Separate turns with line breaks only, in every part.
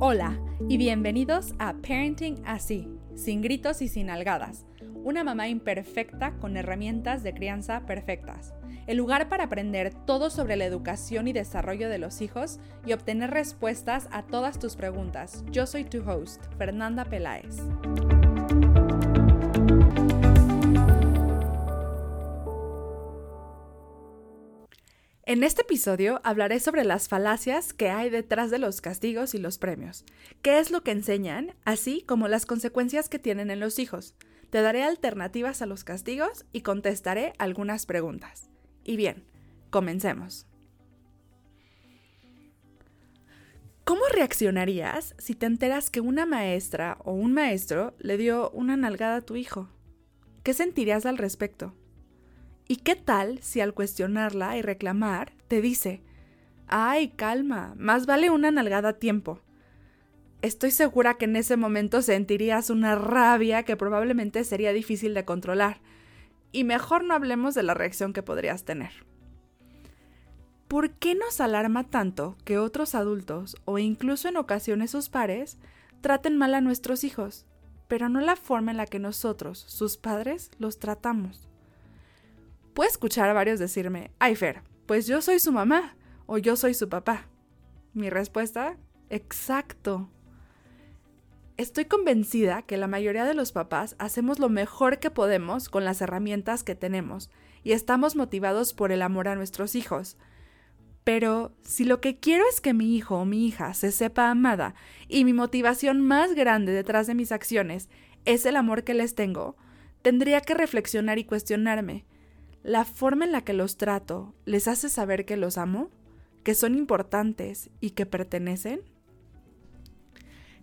Hola y bienvenidos a Parenting Así, sin gritos y sin algadas. Una mamá imperfecta con herramientas de crianza perfectas. El lugar para aprender todo sobre la educación y desarrollo de los hijos y obtener respuestas a todas tus preguntas. Yo soy tu host, Fernanda Peláez. En este episodio hablaré sobre las falacias que hay detrás de los castigos y los premios, qué es lo que enseñan, así como las consecuencias que tienen en los hijos. Te daré alternativas a los castigos y contestaré algunas preguntas. Y bien, comencemos. ¿Cómo reaccionarías si te enteras que una maestra o un maestro le dio una nalgada a tu hijo? ¿Qué sentirías al respecto? ¿Y qué tal si al cuestionarla y reclamar te dice, ay, calma, más vale una nalgada a tiempo? Estoy segura que en ese momento sentirías una rabia que probablemente sería difícil de controlar. Y mejor no hablemos de la reacción que podrías tener. ¿Por qué nos alarma tanto que otros adultos, o incluso en ocasiones sus pares, traten mal a nuestros hijos, pero no la forma en la que nosotros, sus padres, los tratamos? Puedo escuchar a varios decirme, ay Fer, pues yo soy su mamá o yo soy su papá. Mi respuesta, exacto. Estoy convencida que la mayoría de los papás hacemos lo mejor que podemos con las herramientas que tenemos y estamos motivados por el amor a nuestros hijos. Pero si lo que quiero es que mi hijo o mi hija se sepa amada y mi motivación más grande detrás de mis acciones es el amor que les tengo, tendría que reflexionar y cuestionarme, la forma en la que los trato les hace saber que los amo, que son importantes y que pertenecen?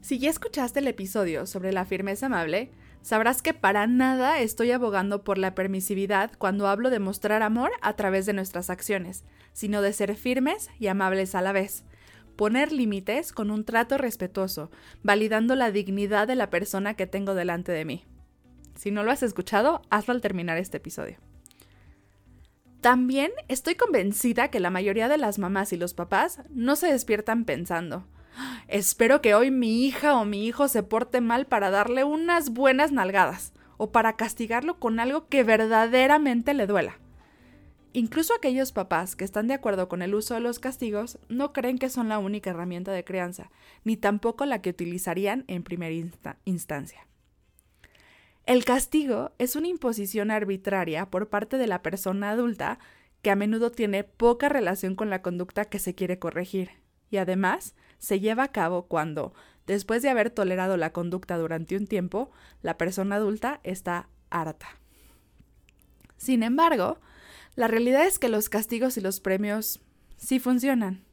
Si ya escuchaste el episodio sobre la firmeza amable, sabrás que para nada estoy abogando por la permisividad cuando hablo de mostrar amor a través de nuestras acciones, sino de ser firmes y amables a la vez. Poner límites con un trato respetuoso, validando la dignidad de la persona que tengo delante de mí. Si no lo has escuchado, hazlo al terminar este episodio. También estoy convencida que la mayoría de las mamás y los papás no se despiertan pensando, espero que hoy mi hija o mi hijo se porte mal para darle unas buenas nalgadas o para castigarlo con algo que verdaderamente le duela. Incluso aquellos papás que están de acuerdo con el uso de los castigos no creen que son la única herramienta de crianza, ni tampoco la que utilizarían en primera instancia. El castigo es una imposición arbitraria por parte de la persona adulta que a menudo tiene poca relación con la conducta que se quiere corregir y además se lleva a cabo cuando, después de haber tolerado la conducta durante un tiempo, la persona adulta está harta. Sin embargo, la realidad es que los castigos y los premios sí funcionan.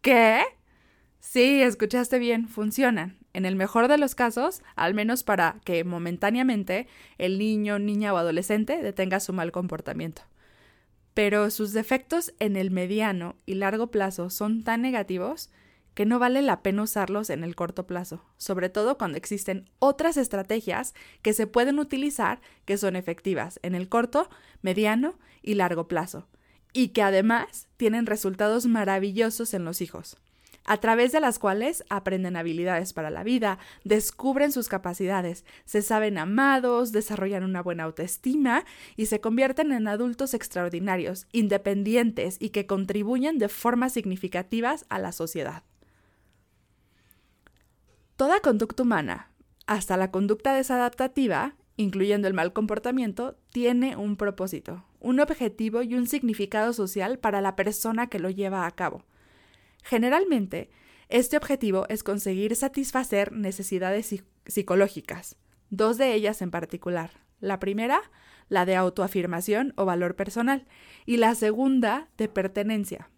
¿Qué? Sí, escuchaste bien, funcionan en el mejor de los casos, al menos para que momentáneamente el niño, niña o adolescente detenga su mal comportamiento. Pero sus defectos en el mediano y largo plazo son tan negativos que no vale la pena usarlos en el corto plazo, sobre todo cuando existen otras estrategias que se pueden utilizar que son efectivas en el corto, mediano y largo plazo, y que además tienen resultados maravillosos en los hijos a través de las cuales aprenden habilidades para la vida, descubren sus capacidades, se saben amados, desarrollan una buena autoestima y se convierten en adultos extraordinarios, independientes y que contribuyen de formas significativas a la sociedad. Toda conducta humana, hasta la conducta desadaptativa, incluyendo el mal comportamiento, tiene un propósito, un objetivo y un significado social para la persona que lo lleva a cabo. Generalmente, este objetivo es conseguir satisfacer necesidades psicológicas, dos de ellas en particular. La primera, la de autoafirmación o valor personal, y la segunda, de pertenencia.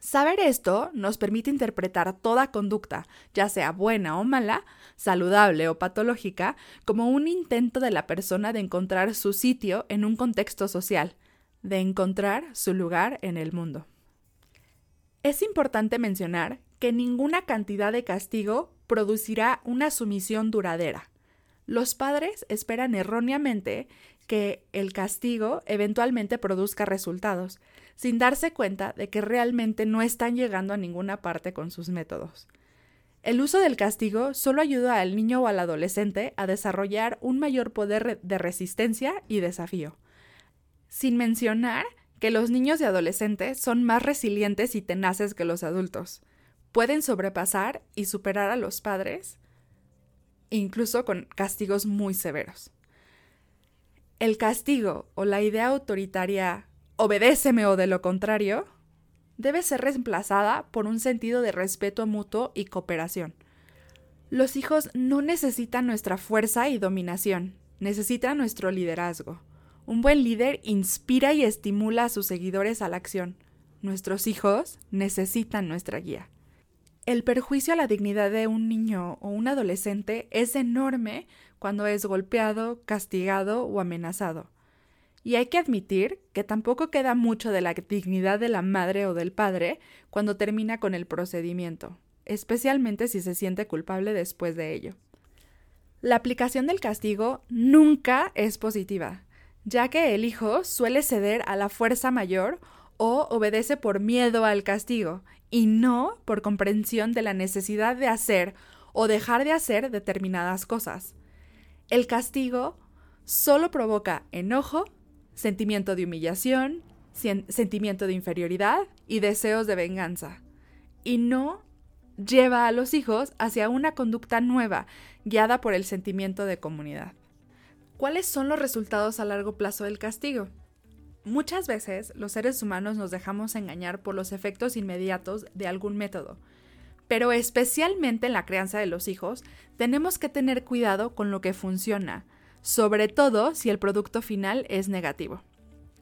Saber esto nos permite interpretar toda conducta, ya sea buena o mala, saludable o patológica, como un intento de la persona de encontrar su sitio en un contexto social, de encontrar su lugar en el mundo. Es importante mencionar que ninguna cantidad de castigo producirá una sumisión duradera. Los padres esperan erróneamente que el castigo eventualmente produzca resultados, sin darse cuenta de que realmente no están llegando a ninguna parte con sus métodos. El uso del castigo solo ayuda al niño o al adolescente a desarrollar un mayor poder de resistencia y desafío. Sin mencionar que los niños y adolescentes son más resilientes y tenaces que los adultos. Pueden sobrepasar y superar a los padres, incluso con castigos muy severos. El castigo o la idea autoritaria obedéceme o de lo contrario debe ser reemplazada por un sentido de respeto mutuo y cooperación. Los hijos no necesitan nuestra fuerza y dominación, necesitan nuestro liderazgo. Un buen líder inspira y estimula a sus seguidores a la acción. Nuestros hijos necesitan nuestra guía. El perjuicio a la dignidad de un niño o un adolescente es enorme cuando es golpeado, castigado o amenazado. Y hay que admitir que tampoco queda mucho de la dignidad de la madre o del padre cuando termina con el procedimiento, especialmente si se siente culpable después de ello. La aplicación del castigo nunca es positiva, ya que el hijo suele ceder a la fuerza mayor o obedece por miedo al castigo y no por comprensión de la necesidad de hacer o dejar de hacer determinadas cosas. El castigo solo provoca enojo sentimiento de humillación, sentimiento de inferioridad y deseos de venganza. Y no lleva a los hijos hacia una conducta nueva, guiada por el sentimiento de comunidad. ¿Cuáles son los resultados a largo plazo del castigo? Muchas veces los seres humanos nos dejamos engañar por los efectos inmediatos de algún método, pero especialmente en la crianza de los hijos tenemos que tener cuidado con lo que funciona, sobre todo si el producto final es negativo.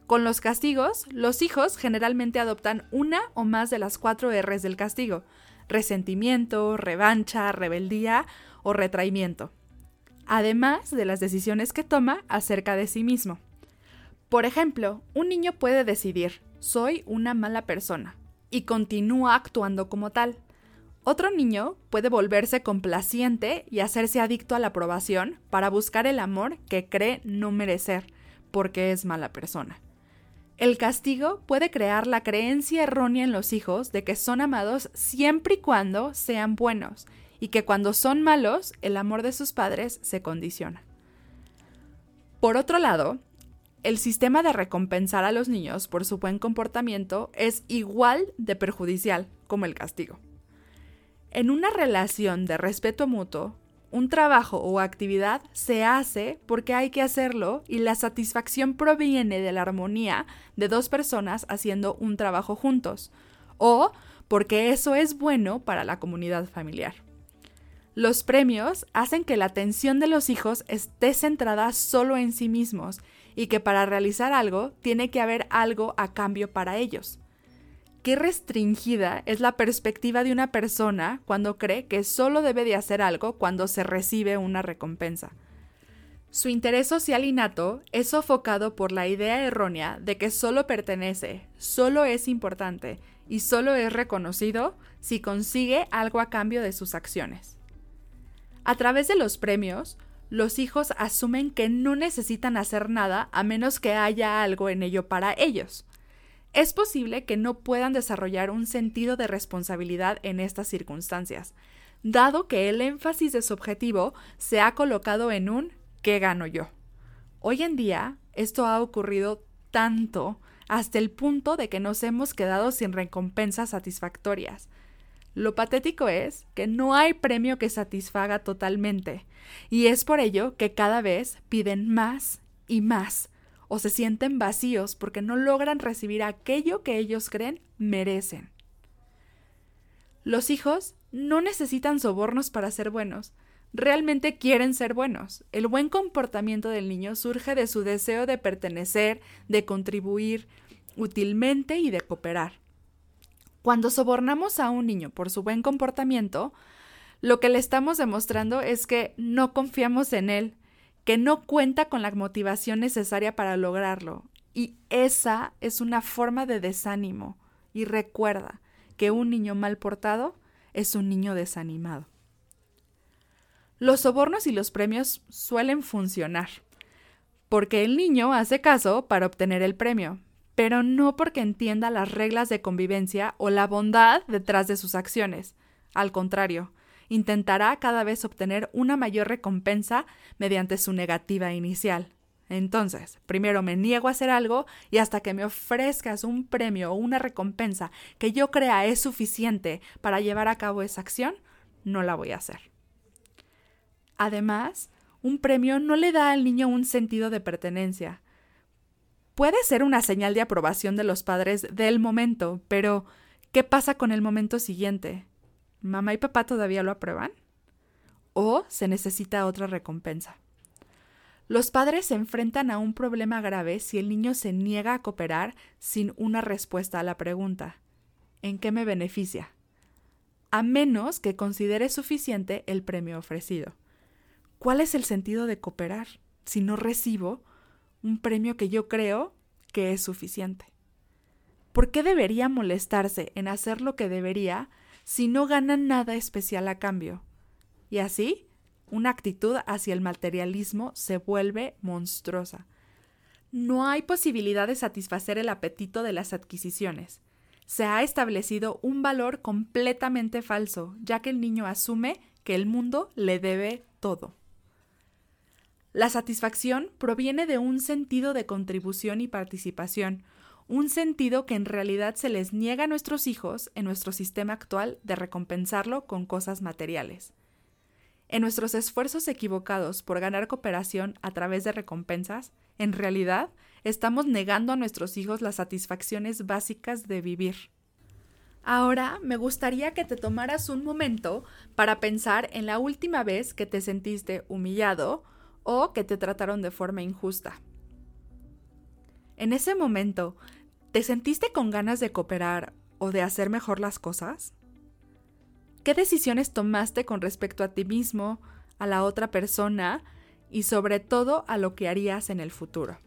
Con los castigos, los hijos generalmente adoptan una o más de las cuatro R's del castigo, resentimiento, revancha, rebeldía o retraimiento, además de las decisiones que toma acerca de sí mismo. Por ejemplo, un niño puede decidir, soy una mala persona, y continúa actuando como tal. Otro niño puede volverse complaciente y hacerse adicto a la aprobación para buscar el amor que cree no merecer, porque es mala persona. El castigo puede crear la creencia errónea en los hijos de que son amados siempre y cuando sean buenos, y que cuando son malos, el amor de sus padres se condiciona. Por otro lado, el sistema de recompensar a los niños por su buen comportamiento es igual de perjudicial como el castigo. En una relación de respeto mutuo, un trabajo o actividad se hace porque hay que hacerlo y la satisfacción proviene de la armonía de dos personas haciendo un trabajo juntos, o porque eso es bueno para la comunidad familiar. Los premios hacen que la atención de los hijos esté centrada solo en sí mismos y que para realizar algo tiene que haber algo a cambio para ellos qué restringida es la perspectiva de una persona cuando cree que solo debe de hacer algo cuando se recibe una recompensa. Su interés social innato es sofocado por la idea errónea de que solo pertenece, solo es importante y solo es reconocido si consigue algo a cambio de sus acciones. A través de los premios, los hijos asumen que no necesitan hacer nada a menos que haya algo en ello para ellos es posible que no puedan desarrollar un sentido de responsabilidad en estas circunstancias, dado que el énfasis de su objetivo se ha colocado en un ¿qué gano yo? Hoy en día, esto ha ocurrido tanto hasta el punto de que nos hemos quedado sin recompensas satisfactorias. Lo patético es que no hay premio que satisfaga totalmente, y es por ello que cada vez piden más y más, o se sienten vacíos porque no logran recibir aquello que ellos creen merecen. Los hijos no necesitan sobornos para ser buenos, realmente quieren ser buenos. El buen comportamiento del niño surge de su deseo de pertenecer, de contribuir útilmente y de cooperar. Cuando sobornamos a un niño por su buen comportamiento, lo que le estamos demostrando es que no confiamos en él, que no cuenta con la motivación necesaria para lograrlo. Y esa es una forma de desánimo. Y recuerda que un niño mal portado es un niño desanimado. Los sobornos y los premios suelen funcionar, porque el niño hace caso para obtener el premio, pero no porque entienda las reglas de convivencia o la bondad detrás de sus acciones. Al contrario, intentará cada vez obtener una mayor recompensa mediante su negativa inicial. Entonces, primero me niego a hacer algo y hasta que me ofrezcas un premio o una recompensa que yo crea es suficiente para llevar a cabo esa acción, no la voy a hacer. Además, un premio no le da al niño un sentido de pertenencia. Puede ser una señal de aprobación de los padres del momento, pero ¿qué pasa con el momento siguiente? ¿Mamá y papá todavía lo aprueban? ¿O se necesita otra recompensa? Los padres se enfrentan a un problema grave si el niño se niega a cooperar sin una respuesta a la pregunta ¿En qué me beneficia? A menos que considere suficiente el premio ofrecido. ¿Cuál es el sentido de cooperar si no recibo un premio que yo creo que es suficiente? ¿Por qué debería molestarse en hacer lo que debería si no gana nada especial a cambio? Y así, una actitud hacia el materialismo se vuelve monstruosa. No hay posibilidad de satisfacer el apetito de las adquisiciones. Se ha establecido un valor completamente falso, ya que el niño asume que el mundo le debe todo. La satisfacción proviene de un sentido de contribución y participación, un sentido que en realidad se les niega a nuestros hijos en nuestro sistema actual de recompensarlo con cosas materiales. En nuestros esfuerzos equivocados por ganar cooperación a través de recompensas, en realidad estamos negando a nuestros hijos las satisfacciones básicas de vivir. Ahora me gustaría que te tomaras un momento para pensar en la última vez que te sentiste humillado o que te trataron de forma injusta. En ese momento, ¿te sentiste con ganas de cooperar o de hacer mejor las cosas? ¿Qué decisiones tomaste con respecto a ti mismo, a la otra persona y sobre todo a lo que harías en el futuro?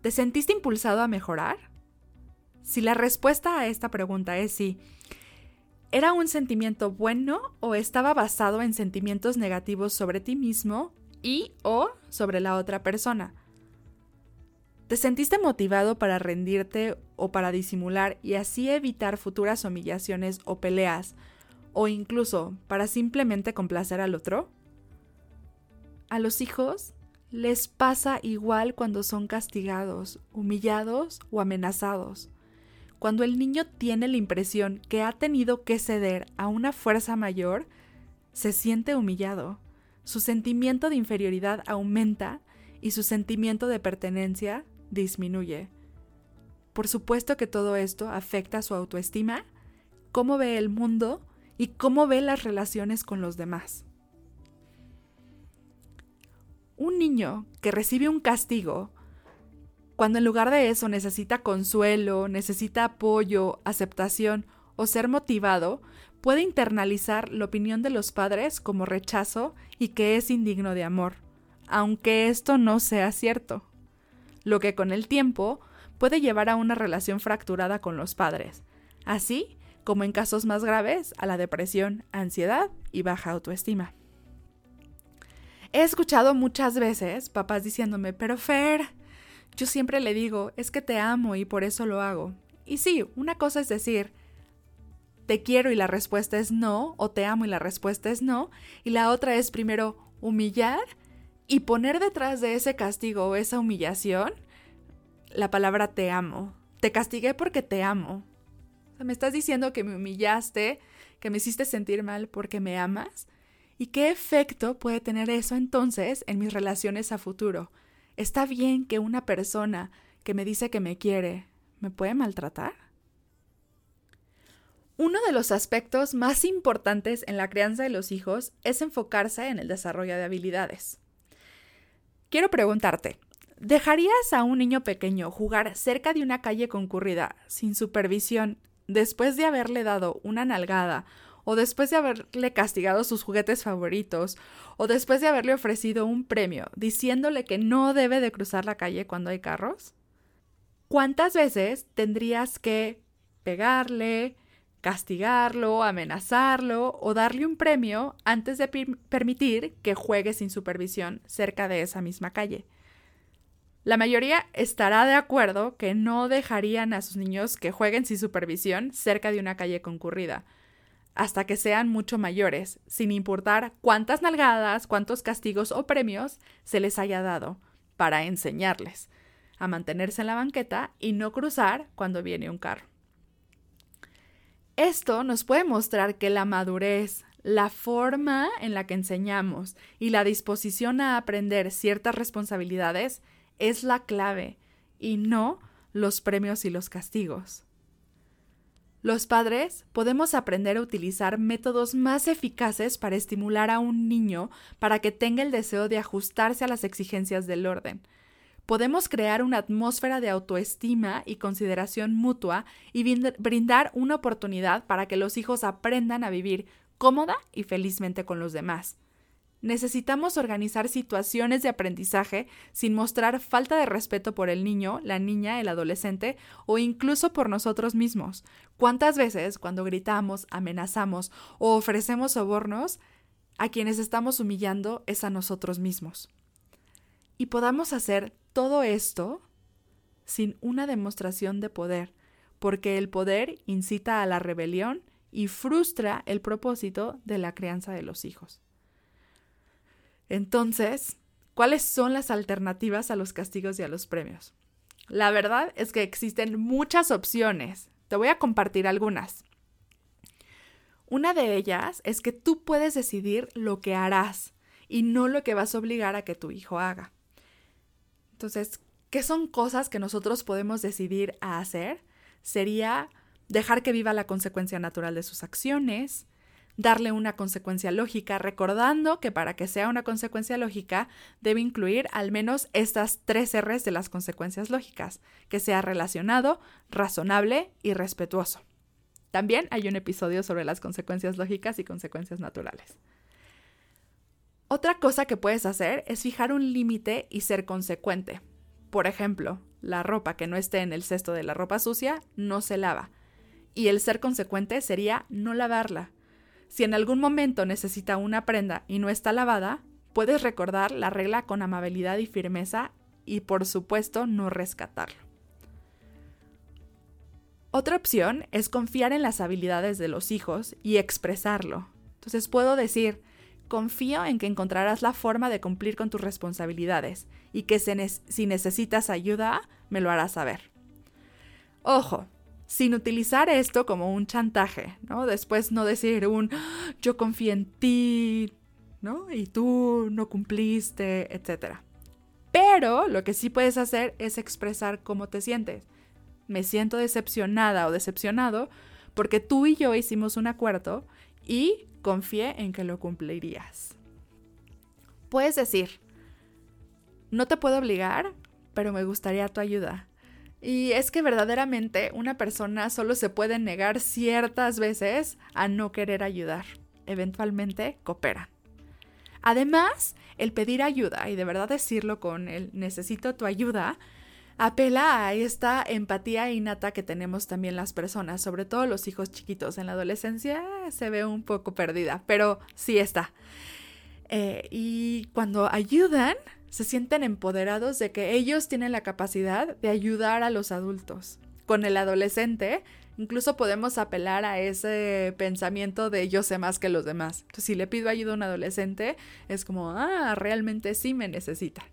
¿Te sentiste impulsado a mejorar? Si la respuesta a esta pregunta es sí, ¿Era un sentimiento bueno o estaba basado en sentimientos negativos sobre ti mismo y o sobre la otra persona? ¿Te sentiste motivado para rendirte o para disimular y así evitar futuras humillaciones o peleas o incluso para simplemente complacer al otro? A los hijos les pasa igual cuando son castigados, humillados o amenazados. Cuando el niño tiene la impresión que ha tenido que ceder a una fuerza mayor, se siente humillado. Su sentimiento de inferioridad aumenta y su sentimiento de pertenencia disminuye. Por supuesto que todo esto afecta su autoestima, cómo ve el mundo y cómo ve las relaciones con los demás. Un niño que recibe un castigo cuando en lugar de eso necesita consuelo, necesita apoyo, aceptación o ser motivado, puede internalizar la opinión de los padres como rechazo y que es indigno de amor, aunque esto no sea cierto, lo que con el tiempo puede llevar a una relación fracturada con los padres, así como en casos más graves a la depresión, ansiedad y baja autoestima. He escuchado muchas veces papás diciéndome, pero Fer, yo siempre le digo, es que te amo y por eso lo hago. Y sí, una cosa es decir, te quiero y la respuesta es no, o te amo y la respuesta es no, y la otra es primero humillar y poner detrás de ese castigo o esa humillación la palabra te amo. Te castigué porque te amo. O sea, me estás diciendo que me humillaste, que me hiciste sentir mal porque me amas. ¿Y qué efecto puede tener eso entonces en mis relaciones a futuro? ¿Está bien que una persona que me dice que me quiere me puede maltratar? Uno de los aspectos más importantes en la crianza de los hijos es enfocarse en el desarrollo de habilidades. Quiero preguntarte, ¿dejarías a un niño pequeño jugar cerca de una calle concurrida sin supervisión después de haberle dado una nalgada o después de haberle castigado sus juguetes favoritos, o después de haberle ofrecido un premio, diciéndole que no debe de cruzar la calle cuando hay carros? ¿Cuántas veces tendrías que pegarle, castigarlo, amenazarlo o darle un premio antes de permitir que juegue sin supervisión cerca de esa misma calle? La mayoría estará de acuerdo que no dejarían a sus niños que jueguen sin supervisión cerca de una calle concurrida, hasta que sean mucho mayores, sin importar cuántas nalgadas, cuántos castigos o premios se les haya dado, para enseñarles a mantenerse en la banqueta y no cruzar cuando viene un carro. Esto nos puede mostrar que la madurez, la forma en la que enseñamos y la disposición a aprender ciertas responsabilidades es la clave y no los premios y los castigos. Los padres podemos aprender a utilizar métodos más eficaces para estimular a un niño para que tenga el deseo de ajustarse a las exigencias del orden. Podemos crear una atmósfera de autoestima y consideración mutua y brindar una oportunidad para que los hijos aprendan a vivir cómoda y felizmente con los demás. Necesitamos organizar situaciones de aprendizaje sin mostrar falta de respeto por el niño, la niña, el adolescente o incluso por nosotros mismos. ¿Cuántas veces cuando gritamos, amenazamos o ofrecemos sobornos, a quienes estamos humillando es a nosotros mismos? Y podamos hacer todo esto sin una demostración de poder, porque el poder incita a la rebelión y frustra el propósito de la crianza de los hijos. Entonces, ¿cuáles son las alternativas a los castigos y a los premios? La verdad es que existen muchas opciones. Te voy a compartir algunas. Una de ellas es que tú puedes decidir lo que harás y no lo que vas a obligar a que tu hijo haga. Entonces, ¿qué son cosas que nosotros podemos decidir a hacer? Sería dejar que viva la consecuencia natural de sus acciones, darle una consecuencia lógica, recordando que para que sea una consecuencia lógica debe incluir al menos estas tres R's de las consecuencias lógicas, que sea relacionado, razonable y respetuoso. También hay un episodio sobre las consecuencias lógicas y consecuencias naturales. Otra cosa que puedes hacer es fijar un límite y ser consecuente. Por ejemplo, la ropa que no esté en el cesto de la ropa sucia no se lava. Y el ser consecuente sería no lavarla. Si en algún momento necesita una prenda y no está lavada, puedes recordar la regla con amabilidad y firmeza y por supuesto no rescatarlo. Otra opción es confiar en las habilidades de los hijos y expresarlo. Entonces puedo decir, confío en que encontrarás la forma de cumplir con tus responsabilidades y que si necesitas ayuda, me lo harás saber. Ojo, sin utilizar esto como un chantaje, ¿no? Después no decir un yo confío en ti, ¿no? Y tú no cumpliste, etc. Pero lo que sí puedes hacer es expresar cómo te sientes. Me siento decepcionada o decepcionado porque tú y yo hicimos un acuerdo y confié en que lo cumplirías. Puedes decir, no te puedo obligar, pero me gustaría tu ayuda. Y es que verdaderamente una persona solo se puede negar ciertas veces a no querer ayudar. Eventualmente coopera. Además, el pedir ayuda y de verdad decirlo con el necesito tu ayuda, apela a esta empatía innata que tenemos también las personas, sobre todo los hijos chiquitos. En la adolescencia se ve un poco perdida, pero sí está. Eh, y cuando ayudan, se sienten empoderados de que ellos tienen la capacidad de ayudar a los adultos. Con el adolescente, incluso podemos apelar a ese pensamiento de yo sé más que los demás. Si le pido ayuda a un adolescente, es como, ah, realmente sí me necesita.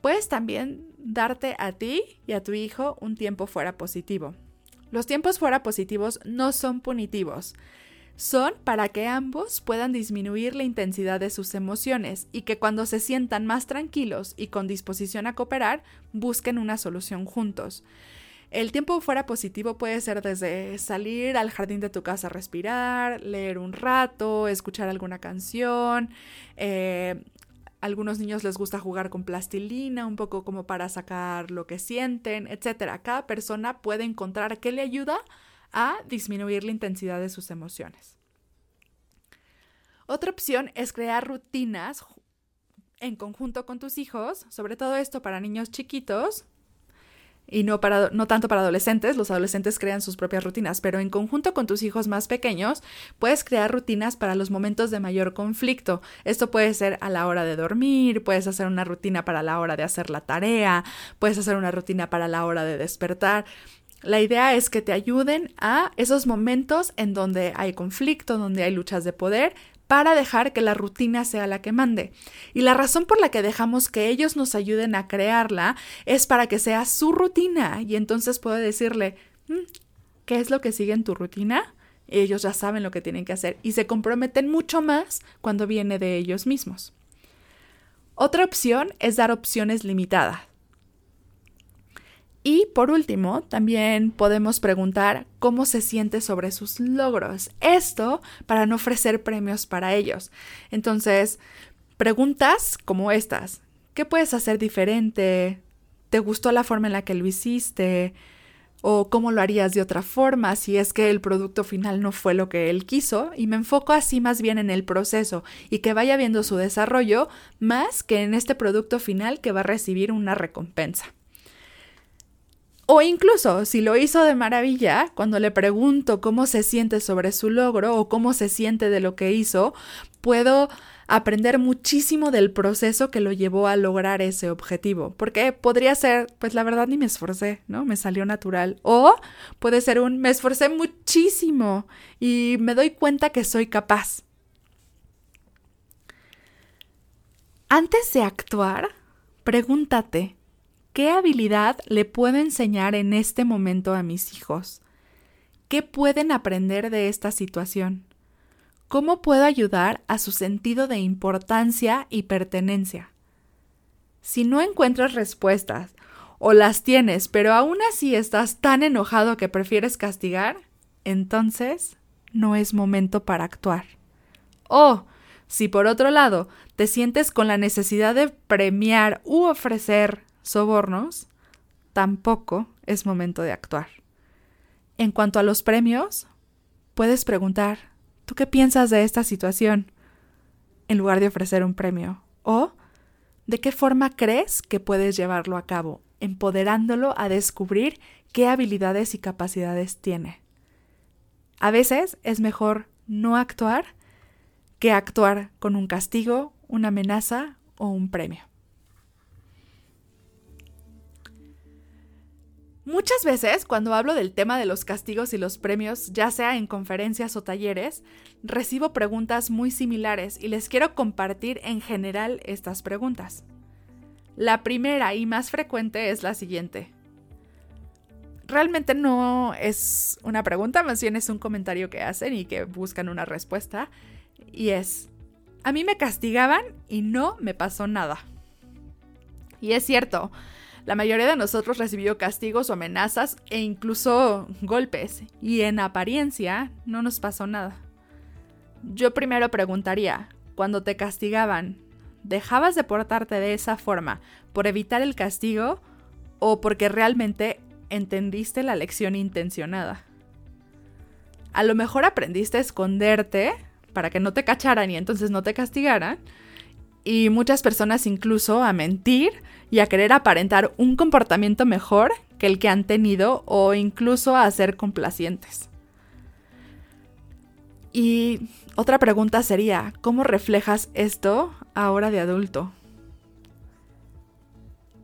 Puedes también darte a ti y a tu hijo un tiempo fuera positivo. Los tiempos fuera positivos no son punitivos son para que ambos puedan disminuir la intensidad de sus emociones y que cuando se sientan más tranquilos y con disposición a cooperar, busquen una solución juntos. El tiempo fuera positivo puede ser desde salir al jardín de tu casa a respirar, leer un rato, escuchar alguna canción. Eh, algunos niños les gusta jugar con plastilina, un poco como para sacar lo que sienten, etc. Cada persona puede encontrar qué le ayuda a disminuir la intensidad de sus emociones. Otra opción es crear rutinas en conjunto con tus hijos, sobre todo esto para niños chiquitos y no, para, no tanto para adolescentes, los adolescentes crean sus propias rutinas, pero en conjunto con tus hijos más pequeños puedes crear rutinas para los momentos de mayor conflicto. Esto puede ser a la hora de dormir, puedes hacer una rutina para la hora de hacer la tarea, puedes hacer una rutina para la hora de despertar La idea es que te ayuden a esos momentos en donde hay conflicto, donde hay luchas de poder, para dejar que la rutina sea la que mande. Y la razón por la que dejamos que ellos nos ayuden a crearla es para que sea su rutina. Y entonces puedo decirle, mm, ¿qué es lo que sigue en tu rutina? Ellos ya saben lo que tienen que hacer y se comprometen mucho más cuando viene de ellos mismos. Otra opción es dar opciones limitadas. Y por último, también podemos preguntar cómo se siente sobre sus logros. Esto para no ofrecer premios para ellos. Entonces, preguntas como estas. ¿Qué puedes hacer diferente? ¿Te gustó la forma en la que lo hiciste? ¿O cómo lo harías de otra forma si es que el producto final no fue lo que él quiso? Y me enfoco así más bien en el proceso y que vaya viendo su desarrollo más que en este producto final que va a recibir una recompensa. O incluso, si lo hizo de maravilla, cuando le pregunto cómo se siente sobre su logro o cómo se siente de lo que hizo, puedo aprender muchísimo del proceso que lo llevó a lograr ese objetivo. Porque podría ser, pues la verdad ni me esforcé, ¿no? Me salió natural. O puede ser un, me esforcé muchísimo y me doy cuenta que soy capaz. Antes de actuar, pregúntate, ¿Qué habilidad le puedo enseñar en este momento a mis hijos? ¿Qué pueden aprender de esta situación? ¿Cómo puedo ayudar a su sentido de importancia y pertenencia? Si no encuentras respuestas o las tienes, pero aún así estás tan enojado que prefieres castigar, entonces no es momento para actuar. O, si por otro lado te sientes con la necesidad de premiar u ofrecer sobornos, tampoco es momento de actuar. En cuanto a los premios, puedes preguntar, ¿tú qué piensas de esta situación? En lugar de ofrecer un premio. O, ¿de qué forma crees que puedes llevarlo a cabo, empoderándolo a descubrir qué habilidades y capacidades tiene? A veces es mejor no actuar que actuar con un castigo, una amenaza o un premio. Muchas veces, cuando hablo del tema de los castigos y los premios, ya sea en conferencias o talleres, recibo preguntas muy similares y les quiero compartir en general estas preguntas. La primera y más frecuente es la siguiente. Realmente no es una pregunta, más bien es un comentario que hacen y que buscan una respuesta. Y es, a mí me castigaban y no me pasó nada. Y es cierto, la mayoría de nosotros recibió castigos o amenazas e incluso golpes, y en apariencia no nos pasó nada. Yo primero preguntaría, cuando te castigaban, ¿dejabas de portarte de esa forma por evitar el castigo o porque realmente entendiste la lección intencionada? A lo mejor aprendiste a esconderte para que no te cacharan y entonces no te castigaran, y muchas personas incluso a mentir y a querer aparentar un comportamiento mejor que el que han tenido o incluso a ser complacientes. Y otra pregunta sería, ¿cómo reflejas esto ahora de adulto?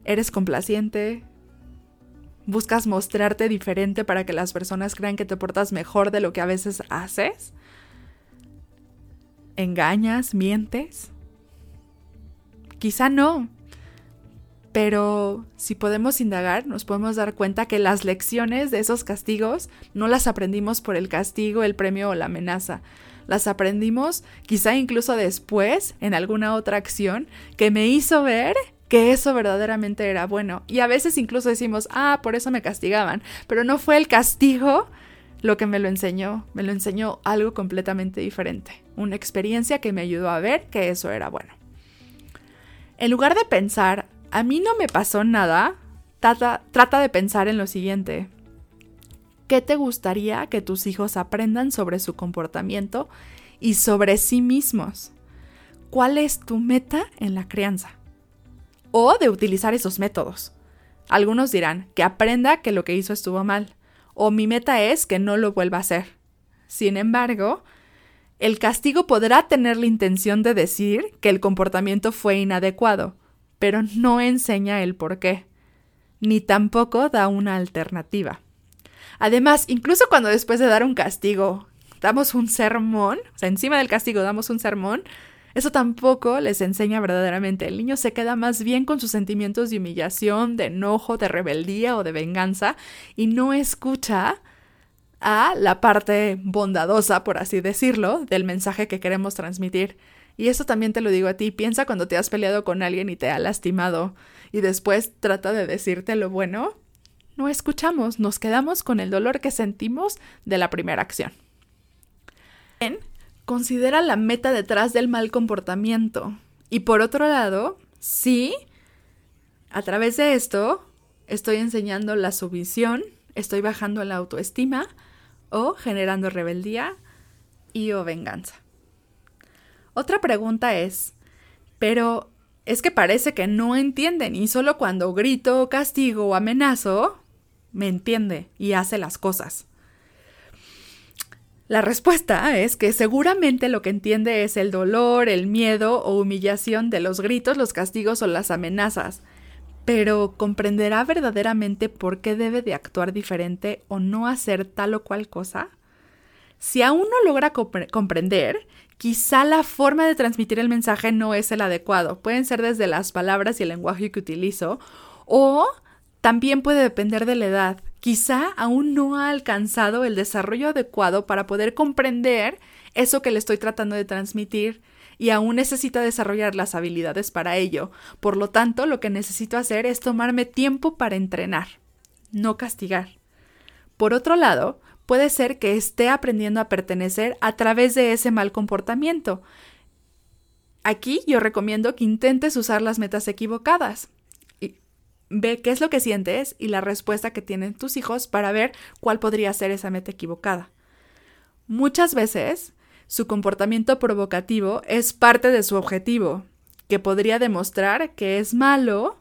¿Eres complaciente? ¿Buscas mostrarte diferente para que las personas crean que te portas mejor de lo que a veces haces? ¿Engañas? ¿Mientes? Quizá no. Pero si podemos indagar, nos podemos dar cuenta que las lecciones de esos castigos no las aprendimos por el castigo, el premio o la amenaza. Las aprendimos quizá incluso después, en alguna otra acción, que me hizo ver que eso verdaderamente era bueno. Y a veces incluso decimos, ah, por eso me castigaban. Pero no fue el castigo lo que me lo enseñó. Me lo enseñó algo completamente diferente. Una experiencia que me ayudó a ver que eso era bueno. En lugar de pensar, a mí no me pasó nada, trata, de pensar en lo siguiente. ¿Qué te gustaría que tus hijos aprendan sobre su comportamiento y sobre sí mismos? ¿Cuál es tu meta en la crianza? O de utilizar esos métodos. Algunos dirán que aprenda que lo que hizo estuvo mal, o mi meta es que no lo vuelva a hacer. Sin embargo, el castigo podrá tener la intención de decir que el comportamiento fue inadecuado, pero no enseña el por qué, ni tampoco da una alternativa. Además, incluso cuando después de dar un castigo damos un sermón, o sea, encima del castigo damos un sermón, eso tampoco les enseña verdaderamente. El niño se queda más bien con sus sentimientos de humillación, de enojo, de rebeldía o de venganza y no escucha a la parte bondadosa, por así decirlo, del mensaje que queremos transmitir. Y eso también te lo digo a ti, piensa cuando te has peleado con alguien y te ha lastimado y después trata de decirte lo bueno. No escuchamos, nos quedamos con el dolor que sentimos de la primera acción. Bien, considera la meta detrás del mal comportamiento. Y por otro lado, sí, a través de esto estoy enseñando la sumisión, estoy bajando la autoestima o generando rebeldía y o venganza. Otra pregunta es, pero es que parece que no entienden y solo cuando grito, castigo o amenazo, me entiende y hace las cosas. La respuesta es que seguramente lo que entiende es el dolor, el miedo o humillación de los gritos, los castigos o las amenazas, pero ¿comprenderá verdaderamente por qué debe de actuar diferente o no hacer tal o cual cosa? Si aún no logra comprender, quizá la forma de transmitir el mensaje no es el adecuado. Pueden ser desde las palabras y el lenguaje que utilizo o también puede depender de la edad. Quizá aún no ha alcanzado el desarrollo adecuado para poder comprender eso que le estoy tratando de transmitir y aún necesita desarrollar las habilidades para ello. Por lo tanto, lo que necesito hacer es tomarme tiempo para entrenar, no castigar. Por otro lado, puede ser que esté aprendiendo a pertenecer a través de ese mal comportamiento. Aquí yo recomiendo que intentes usar las metas equivocadas. Ve qué es lo que sientes y la respuesta que tienen tus hijos para ver cuál podría ser esa meta equivocada. Muchas veces su comportamiento provocativo es parte de su objetivo, que podría demostrar que es malo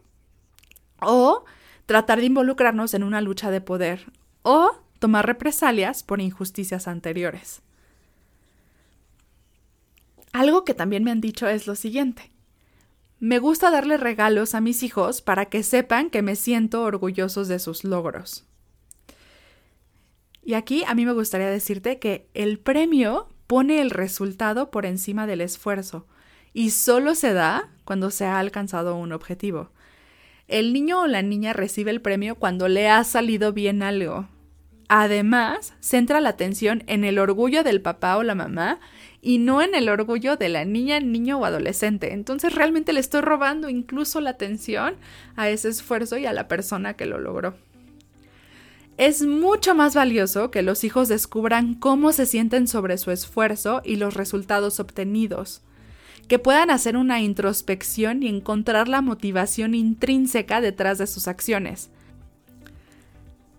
o tratar de involucrarnos en una lucha de poder o tomar represalias por injusticias anteriores. Algo que también me han dicho es lo siguiente. Me gusta darle regalos a mis hijos para que sepan que me siento orgullosos de sus logros. Y aquí a mí me gustaría decirte que el premio pone el resultado por encima del esfuerzo y solo se da cuando se ha alcanzado un objetivo. El niño o la niña recibe el premio cuando le ha salido bien algo. Además, centra la atención en el orgullo del papá o la mamá y no en el orgullo de la niña, niño o adolescente. Entonces realmente le estoy robando incluso la atención a ese esfuerzo y a la persona que lo logró. Es mucho más valioso que los hijos descubran cómo se sienten sobre su esfuerzo y los resultados obtenidos, que puedan hacer una introspección y encontrar la motivación intrínseca detrás de sus acciones.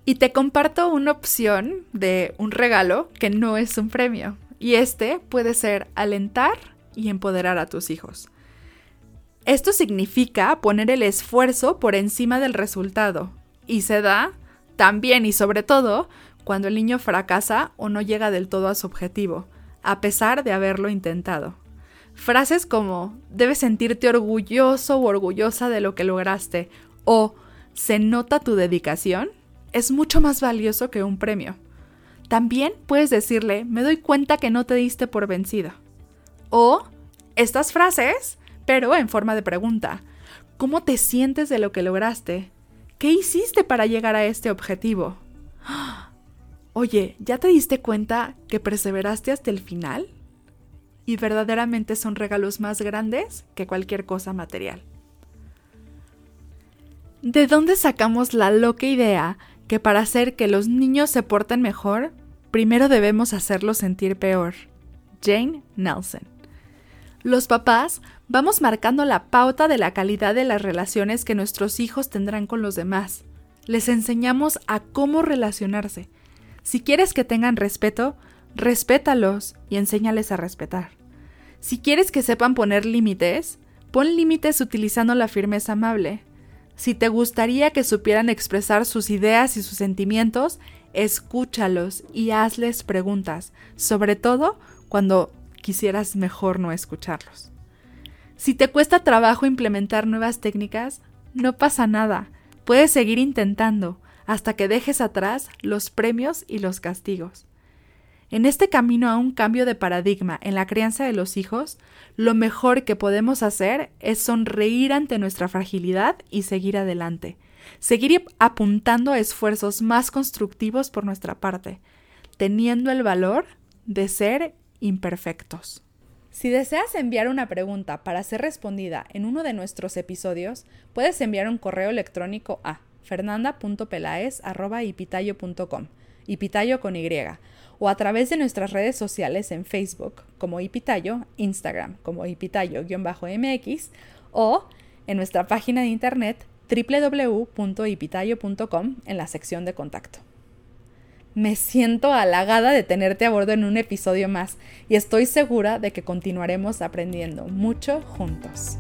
Y te comparto una opción de un regalo que no es un premio. Y este puede ser alentar y empoderar a tus hijos. Esto significa poner el esfuerzo por encima del resultado y se da también y sobre todo cuando el niño fracasa o no llega del todo a su objetivo, a pesar de haberlo intentado. Frases como debes sentirte orgulloso o orgullosa de lo que lograste o se nota tu dedicación es mucho más valioso que un premio. También puedes decirle, me doy cuenta que no te diste por vencido. O estas frases, pero en forma de pregunta. ¿Cómo te sientes de lo que lograste? ¿Qué hiciste para llegar a este objetivo? Oye, ¿ya te diste cuenta que perseveraste hasta el final? Y verdaderamente son regalos más grandes que cualquier cosa material. ¿De dónde sacamos la loca idea que para hacer que los niños se porten mejor, primero debemos hacerlos sentir peor. Jane Nelson. Los papás vamos marcando la pauta de la calidad de las relaciones que nuestros hijos tendrán con los demás. Les enseñamos a cómo relacionarse. Si quieres que tengan respeto, respétalos y enséñales a respetar. Si quieres que sepan poner límites, pon límites utilizando la firmeza amable. Si te gustaría que supieran expresar sus ideas y sus sentimientos, escúchalos y hazles preguntas, sobre todo cuando quisieras mejor no escucharlos. Si te cuesta trabajo implementar nuevas técnicas, no pasa nada, puedes seguir intentando. hasta que dejes atrás los premios y los castigos. En este camino a un cambio de paradigma en la crianza de los hijos, lo mejor que podemos hacer es sonreír ante nuestra fragilidad y seguir adelante. Seguir apuntando a esfuerzos más constructivos por nuestra parte, teniendo el valor de ser imperfectos. Si deseas enviar una pregunta para ser respondida en uno de nuestros episodios, puedes enviar un correo electrónico a fernanda.pelaes.ipitayo.com, ipitayo con Y, o a través de nuestras redes sociales en Facebook como Ipitayo, Instagram como Ipitayo-MX o en nuestra página de internet www.ipitayo.com en la sección de contacto. Me siento halagada de tenerte a bordo en un episodio más y estoy segura de que continuaremos aprendiendo mucho juntos.